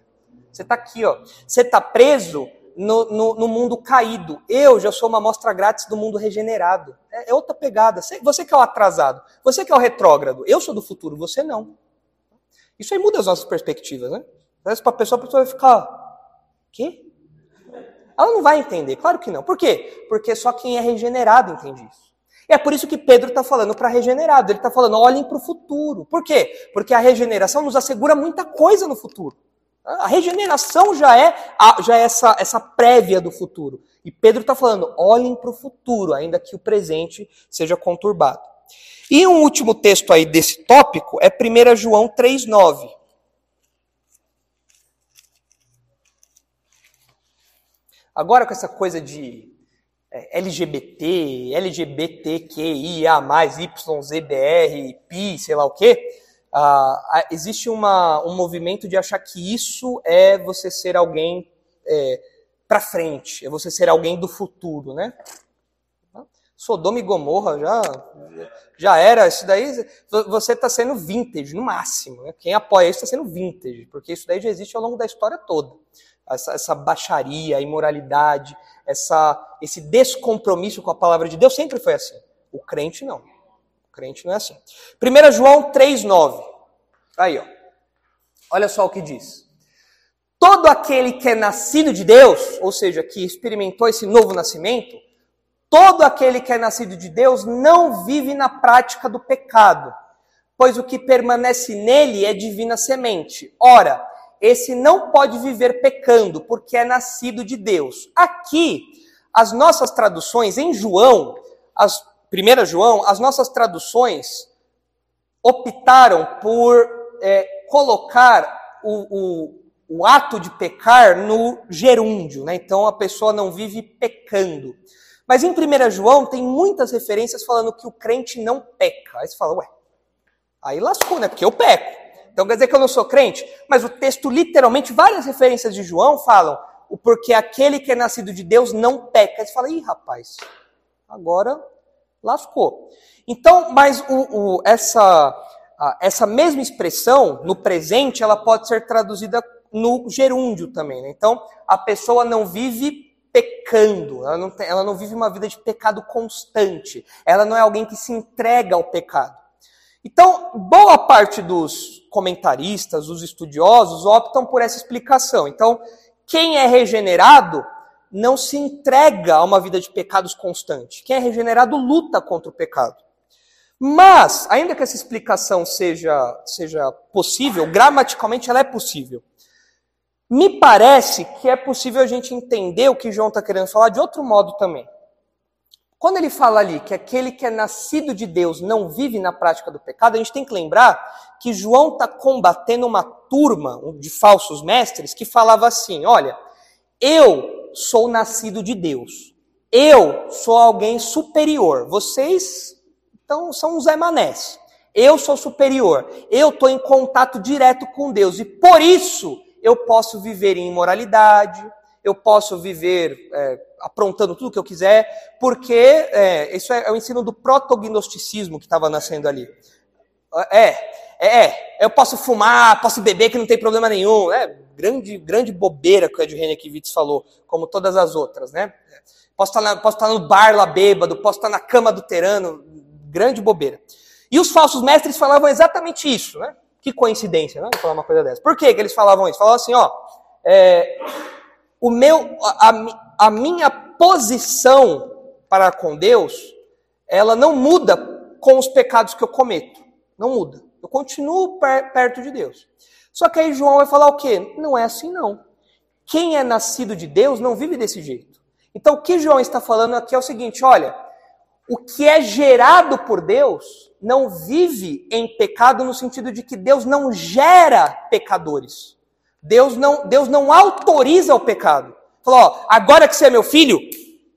Você está aqui, ó. Você está preso no, no, no, mundo caído. Eu já sou uma amostra grátis do mundo regenerado. É, é outra pegada. Você, você, que é o atrasado. Você que é o retrógrado. Eu sou do futuro, você não. Isso aí muda as nossas perspectivas, né? Para a pessoa, a pessoa vai ficar. Quê? Ela não vai entender, claro que não. Por quê? Porque só quem é regenerado entende isso. É por isso que Pedro está falando para regenerado. Ele está falando, olhem para o futuro. Por quê? Porque a regeneração nos assegura muita coisa no futuro. A regeneração já é, já é essa, essa prévia do futuro. E Pedro está falando, olhem para o futuro, ainda que o presente seja conturbado. E um último texto aí desse tópico é 1 João 3,9. Agora com essa coisa de LGBT, LGBTQIA+, YZBR, pi, sei lá o quê, uh, existe uma, um movimento de achar que isso é você ser alguém é, para frente, é você ser alguém do futuro, né? Sodoma e Gomorra já, já era, isso daí você está sendo vintage, no máximo. Né? Quem apoia isso está sendo vintage, porque isso daí já existe ao longo da história toda essa, essa baixaria, a imoralidade, essa, esse descompromisso com a palavra de Deus sempre foi assim. O crente não. O crente não é assim. 1 João 3,9. Aí, ó. Olha só o que diz. Todo aquele que é nascido de Deus, ou seja, que experimentou esse novo nascimento, Todo aquele que é nascido de Deus não vive na prática do pecado, pois o que permanece nele é divina semente. Ora, esse não pode viver pecando, porque é nascido de Deus. Aqui, as nossas traduções em João, as primeira João, as nossas traduções optaram por é, colocar o, o, o, ato de pecar no gerúndio, né? Então a pessoa não vive pecando. Mas em 1 João tem muitas referências falando que o crente não peca. Aí você fala, ué, aí lascou, né? Porque eu peco. Então quer dizer que eu não sou crente? Mas o texto, literalmente, várias referências de João falam o porque aquele que é nascido de Deus não peca. Você fala, ih, rapaz, agora lascou. Então, mas o, o, essa, essa mesma expressão, no presente, ela pode ser traduzida no gerúndio também. Né? Então, a pessoa não vive pecando, ela não, tem, ela não vive uma vida de pecado constante, ela não é alguém que se entrega ao pecado. Então, boa parte dos comentaristas, os estudiosos, optam por essa explicação. Então, quem é regenerado não se entrega a uma vida de pecados constante. Quem é regenerado luta contra o pecado. Mas, ainda que essa explicação seja, seja possível, gramaticalmente ela é possível. Me parece que é possível a gente entender o que João está querendo falar de outro modo também. Quando ele fala ali que aquele que é nascido de Deus não vive na prática do pecado, a gente tem que lembrar que João está combatendo uma turma de falsos mestres que falava assim: olha, eu sou nascido de Deus. Eu sou alguém superior. Vocês então, são os Emanés. Eu sou superior. Eu estou em contato direto com Deus. E por isso eu posso viver em imoralidade, eu posso viver é, aprontando tudo que eu quiser, porque é, isso é, é, o ensino do protognosticismo que estava nascendo ali. É, é, é, eu posso fumar, posso beber, que não tem problema nenhum. É, grande, grande bobeira que o Ed Renekiewicz falou, como todas as outras, né? Posso estar, na, posso estar no bar lá bêbado, posso estar na cama do terano, grande bobeira. E os falsos mestres falavam exatamente isso, né? Que coincidência, né? Falar uma coisa dessa. Por que, que eles falavam isso? Falavam assim, ó, é, o meu, a, a minha posição para com Deus, ela não muda com os pecados que eu cometo. Não muda. Eu continuo per, perto de Deus. Só que aí João vai falar o quê? Não é assim não. Quem é nascido de Deus não vive desse jeito. Então o que João está falando aqui é o seguinte, olha, o que é gerado por Deus não vive em pecado no sentido de que Deus não gera pecadores. Deus não, Deus não autoriza o pecado. Falou, ó, agora que você é meu filho,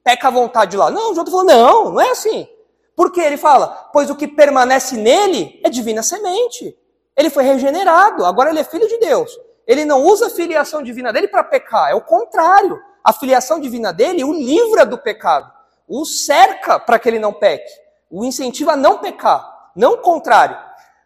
peca à vontade lá. Não, João está falando, não, não é assim. Por que ele fala? Pois o que permanece nele é divina semente. Ele foi regenerado, agora ele é filho de Deus. Ele não usa a filiação divina dele para pecar, é o contrário. A filiação divina dele o livra do pecado, o cerca para que ele não peque, o incentiva a não pecar, não o contrário.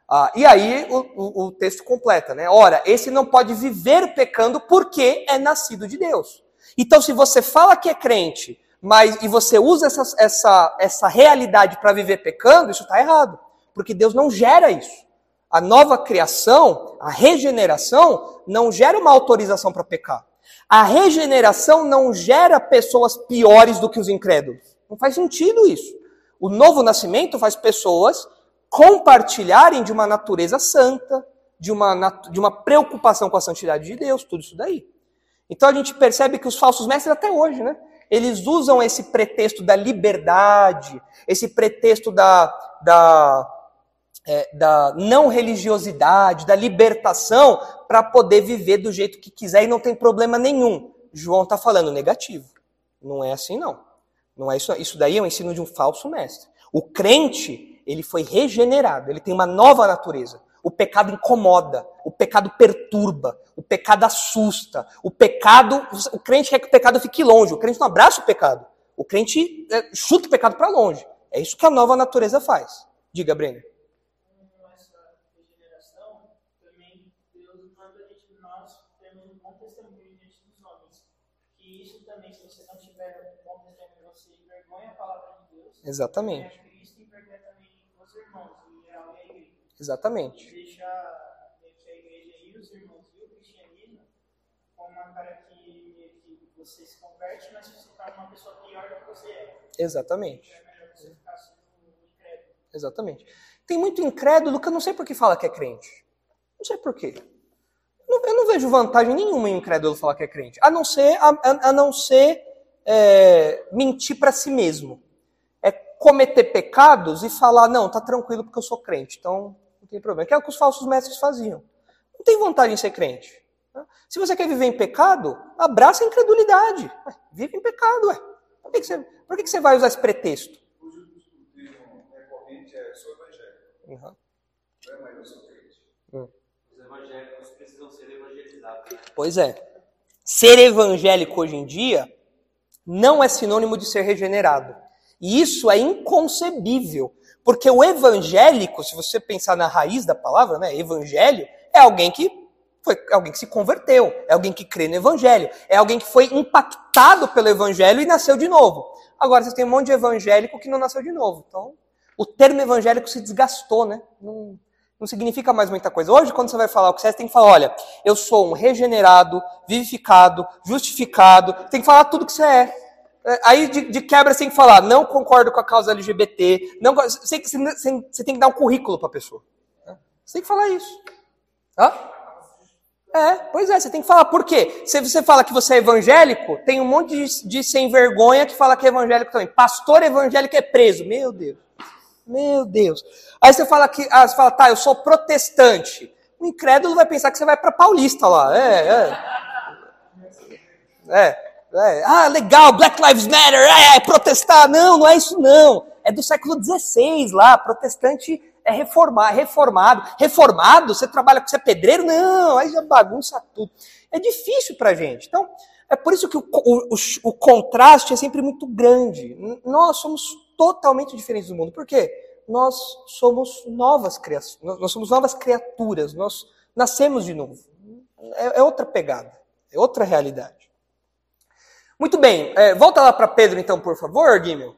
Ah, e aí o, o, o, texto completa, né? Ora, esse não pode viver pecando porque é nascido de Deus. Então, se você fala que é crente, mas e você usa essa, essa, essa realidade para viver pecando, isso está errado. Porque Deus não gera isso. A nova criação, a regeneração, não gera uma autorização para pecar. A regeneração não gera pessoas piores do que os incrédulos. Não faz sentido isso. O novo nascimento faz pessoas compartilharem de uma natureza santa, de uma, de uma preocupação com a santidade de Deus, tudo isso daí. Então a gente percebe que os falsos mestres, até hoje, né? Eles usam esse pretexto da liberdade, esse pretexto da, da é, da não religiosidade, da libertação, para poder viver do jeito que quiser e não tem problema nenhum. João está falando negativo. Não é assim, não. Não é isso. Isso daí é o ensino de um falso mestre. O crente, ele foi regenerado, ele tem uma nova natureza. O pecado incomoda, o pecado perturba, o pecado assusta, o pecado. O crente quer que o pecado fique longe, o crente não abraça o pecado. O crente é, chuta o pecado para longe. É isso que a nova natureza faz. Diga, Breno. Exatamente. Exatamente. Deixa a igreja e os irmãos e o cristianismo como uma cara que você se converte, mas você está uma pessoa pior do que você é. Exatamente. É melhor você ficar sendo incrédulo. Exatamente. Tem muito incrédulo que eu não sei por que fala que é crente. Não sei por quê. Eu não vejo vantagem nenhuma em incrédulo falar que é crente. A não ser, a, a- a não ser é, mentir para si mesmo. É cometer pecados e falar, não, tá tranquilo porque eu sou crente. Então, não tem problema. Que é o que os falsos mestres faziam. Não tem vantagem em ser crente. né? Se você quer viver em pecado, abraça a incredulidade. Vive em pecado, ué. Por que, que você, por que, que você vai usar esse pretexto? O termo recorrente é sou evangélico, Uhum. né? mas eu sou crente. Os evangélicos precisam ser evangelizados. Pois é. Ser evangélico hoje em dia não é sinônimo de ser regenerado. E isso é inconcebível. Porque o evangélico, se você pensar na raiz da palavra, né, evangelho, é alguém que foi é alguém que se converteu, é alguém que crê no evangelho, é alguém que foi impactado pelo evangelho e nasceu de novo. Agora você tem um monte de evangélico que não nasceu de novo. Então, o termo evangélico se desgastou, né? Não, não significa mais muita coisa. Hoje, quando você vai falar o que você é, tem que falar, olha, eu sou um regenerado, vivificado, justificado, tem que falar tudo que você é. É, Aí, de, de quebra, você tem que falar, não concordo com a causa LGBT, não, você, você, você- tem que dar um currículo para a pessoa. Você tem que falar isso. Hã? É, pois é, você tem que falar. Por quê? Se você fala que você é evangélico, tem um monte de, de sem vergonha que fala que é evangélico também. Pastor evangélico é preso. Meu Deus. Meu Deus. Aí você fala que, ah, você fala, tá, eu sou protestante. O incrédulo vai pensar que você vai para Paulista lá. É, é. É, é. Ah, legal, Black Lives Matter, é, é protestar. Não, não é isso não. É do século XVI lá, protestante é reformar, reformado. Reformado, você trabalha com você é pedreiro? Não, aí já bagunça tudo. É difícil pra gente. Então, é por isso que o, o, o, contraste é sempre muito grande. Nós somos totalmente diferentes do mundo. Por quê? Nós somos novas criaturas, nós somos novas criaturas, nós nascemos de novo. É, é outra pegada, é outra realidade. Muito bem, é, volta lá para Pedro então, por favor, Guimel.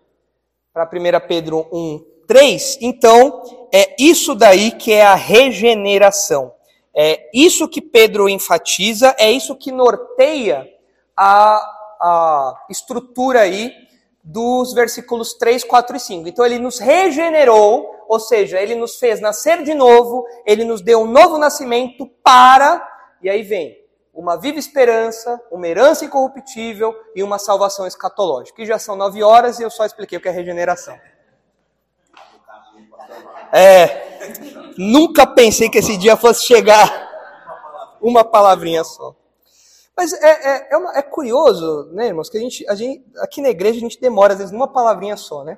Para 1 Pedro 1, 3. Então, é isso daí que é a regeneração. É isso que Pedro enfatiza, é isso que norteia a, a estrutura aí dos versículos 3, 4 e 5. Então, ele nos regenerou, ou seja, ele nos fez nascer de novo, ele nos deu um novo nascimento para, e aí vem, uma viva esperança, uma herança incorruptível e uma salvação escatológica. E já são nove horas e eu só expliquei o que é regeneração. É, nunca pensei que esse dia fosse chegar uma palavrinha só. Mas é, é, é, uma- é curioso, né, irmãos, que a gente, a gente, aqui na igreja a gente demora, às vezes, numa palavrinha só, né?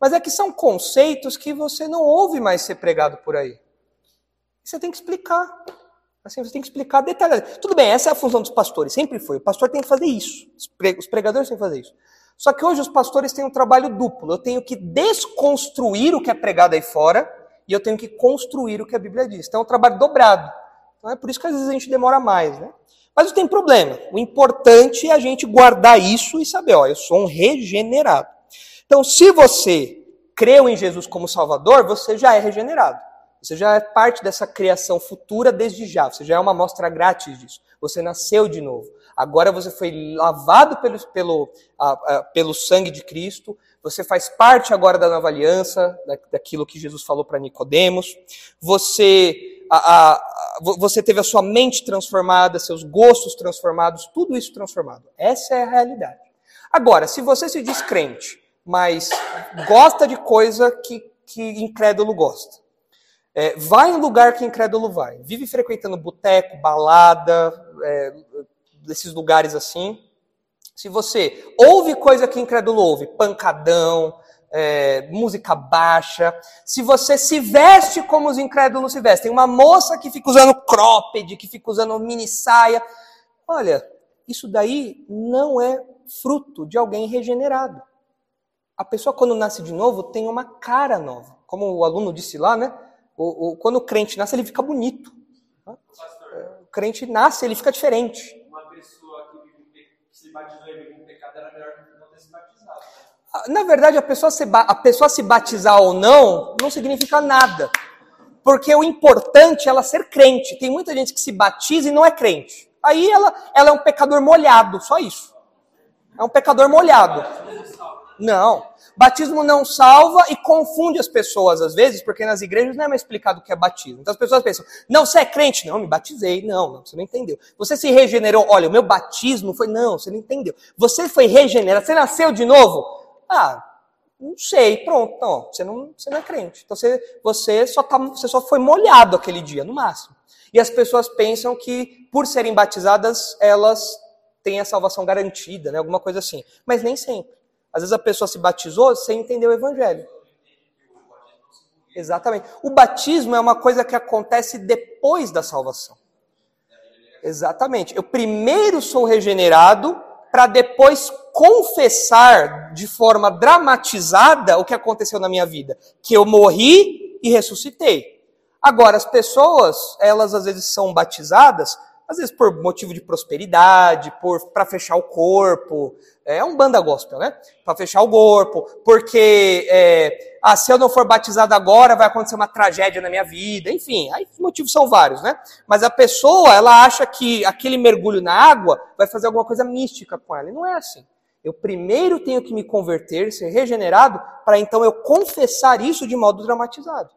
Mas é que são conceitos que você não ouve mais ser pregado por aí. Você tem que explicar. Assim, você tem que explicar detalhadamente. Tudo bem, essa é a função dos pastores, sempre foi. O pastor tem que fazer isso. Os pregadores têm que fazer isso. Só que hoje os pastores têm um trabalho duplo. Eu tenho que desconstruir o que é pregado aí fora e eu tenho que construir o que a Bíblia diz. Então é um trabalho dobrado. Então é por isso que às vezes a gente demora mais, né? Mas não tem problema. O importante é a gente guardar isso e saber, ó, eu sou um regenerado. Então, se você creu em Jesus como Salvador, você já é regenerado. Você já é parte dessa criação futura desde já. Você já é uma amostra grátis disso. Você nasceu de novo. Agora você foi lavado pelo, pelo, ah, ah, pelo sangue de Cristo. Você faz parte agora da nova aliança, da, daquilo que Jesus falou para Nicodemos. Você, você teve a sua mente transformada, seus gostos transformados, tudo isso transformado. Essa é a realidade. Agora, se você se diz crente, mas gosta de coisa que, que incrédulo gosta, é, vai em lugar que incrédulo vai. Vive frequentando boteco, balada, é, desses lugares assim. Se você ouve coisa que incrédulo ouve, pancadão, é, música baixa. Se você se veste como os incrédulos se vestem, uma moça que fica usando cropped, que fica usando mini saia. Olha, isso daí não é fruto de alguém regenerado. A pessoa, quando nasce de novo, tem uma cara nova. Como o aluno disse lá, né? O, o- quando o crente nasce, ele fica bonito. Pastor, O crente nasce, ele fica diferente. uma pessoa que, vive que se batizou e vive em pecado era melhor não ter se batizado. né? Ah, Na verdade, a pessoa, se a pessoa se batizar ou não, não significa nada. Porque o importante é ela ser crente. Tem muita gente que se batiza e não é crente. Aí ela, ela é um pecador molhado, só isso. É um pecador molhado. Não. Batismo não salva e confunde as pessoas às vezes, porque nas igrejas não é mais explicado o que é batismo. Então as pessoas pensam, não, você é crente? Não, me batizei. Não, não, você não entendeu. Você se regenerou. Olha, o meu batismo foi. Não, você não entendeu. Você foi regenerado, você nasceu de novo? Ah, não sei, pronto, não, você não, você não é crente. Então você, você, só tá, você só foi molhado aquele dia, no máximo. E as pessoas pensam que, por serem batizadas, elas têm a salvação garantida, né? alguma coisa assim. Mas nem sempre. Às vezes a pessoa se batizou sem entender o evangelho. Exatamente. O batismo é uma coisa que acontece depois da salvação. Exatamente. Eu primeiro sou regenerado para depois confessar de forma dramatizada o que aconteceu na minha vida, que eu morri e ressuscitei. Agora as pessoas, elas às vezes são batizadas às vezes por motivo de prosperidade, por para fechar o corpo, é um banda gospel, né? Para fechar o corpo, porque é, ah, se eu não for batizado agora, vai acontecer uma tragédia na minha vida, enfim, aí os motivos são vários, né? Mas a pessoa, ela acha que aquele mergulho na água vai fazer alguma coisa mística com ela, e não é assim. Eu primeiro tenho que me converter, ser regenerado, para então eu confessar isso de modo dramatizado.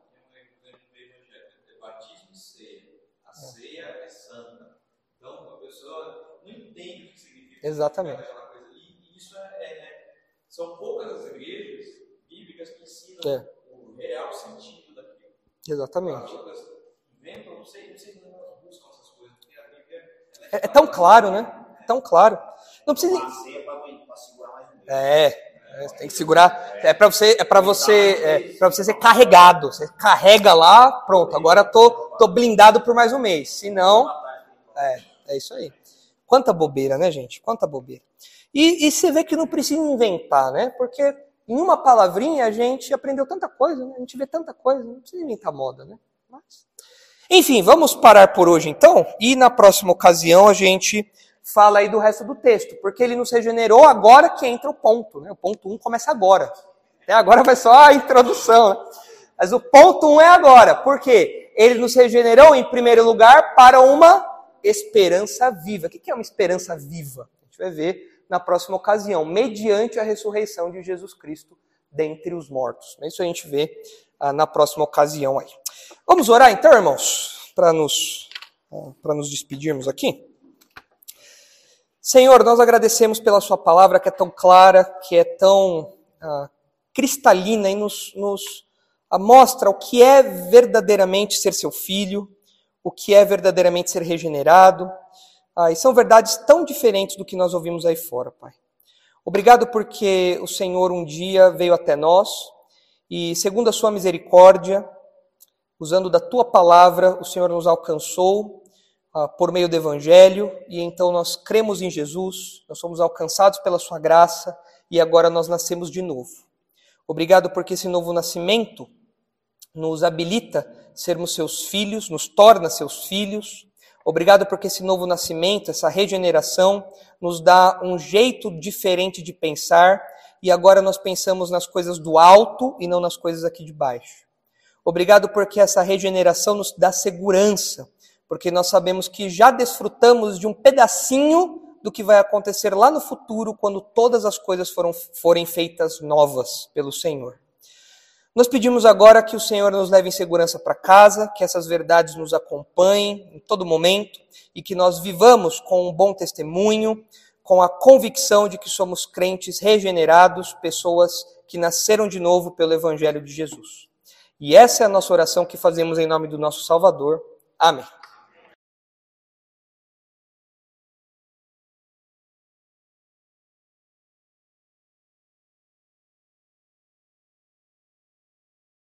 Exatamente. E isso é, é, são poucas as igrejas bíblicas que ensinam é. o real sentido daquilo. Exatamente. As inventam, não sei, não sei se elas buscam essas coisas, porque a Bíblia é, é, tão claro, né? É tão claro. Não precisa. É, é, tem que segurar. É para você, é para você, é para você ser carregado. Você carrega lá, pronto. Agora tô, tô blindado por mais um mês. Se não, é, é isso aí. Quanta bobeira, né, gente? Quanta bobeira. E, e você vê que não precisa inventar, né? Porque em uma palavrinha a gente aprendeu tanta coisa, né? a gente vê tanta coisa, não precisa inventar moda, né? Mas... Enfim, vamos parar por hoje então, e na próxima ocasião a gente fala aí do resto do texto, porque ele nos regenerou agora que entra o ponto, né? O ponto 1 um começa agora. Até agora vai só a introdução, né? Mas o ponto 1 um é agora, por quê? Ele nos regenerou em primeiro lugar para uma esperança viva. O que é uma esperança viva? A gente vai ver na próxima ocasião, mediante a ressurreição de Jesus Cristo dentre os mortos. Isso a gente vê ah, na próxima ocasião aí. Vamos orar então, irmãos, para nos, ah, para nos despedirmos aqui? Senhor, nós agradecemos pela Sua palavra que é tão clara, que é tão ah, cristalina e nos, nos mostra o que é verdadeiramente ser seu filho, o que é verdadeiramente ser regenerado. Ah, e são verdades tão diferentes do que nós ouvimos aí fora, Pai. Obrigado porque o Senhor um dia veio até nós e, segundo a Sua misericórdia, usando da Tua palavra, o Senhor nos alcançou ah, por meio do Evangelho e então nós cremos em Jesus, nós somos alcançados pela Sua graça e agora nós nascemos de novo. Obrigado porque esse novo nascimento nos habilita sermos seus filhos, nos torna seus filhos. Obrigado porque esse novo nascimento, essa regeneração, nos dá um jeito diferente de pensar e agora nós pensamos nas coisas do alto e não nas coisas aqui de baixo. Obrigado porque essa regeneração nos dá segurança, porque nós sabemos que já desfrutamos de um pedacinho do que vai acontecer lá no futuro, quando todas as coisas foram, forem feitas novas pelo Senhor. Nós pedimos agora que o Senhor nos leve em segurança para casa, que essas verdades nos acompanhem em todo momento e que nós vivamos com um bom testemunho, com a convicção de que somos crentes regenerados, pessoas que nasceram de novo pelo Evangelho de Jesus. E essa é a nossa oração que fazemos em nome do nosso Salvador. Amém.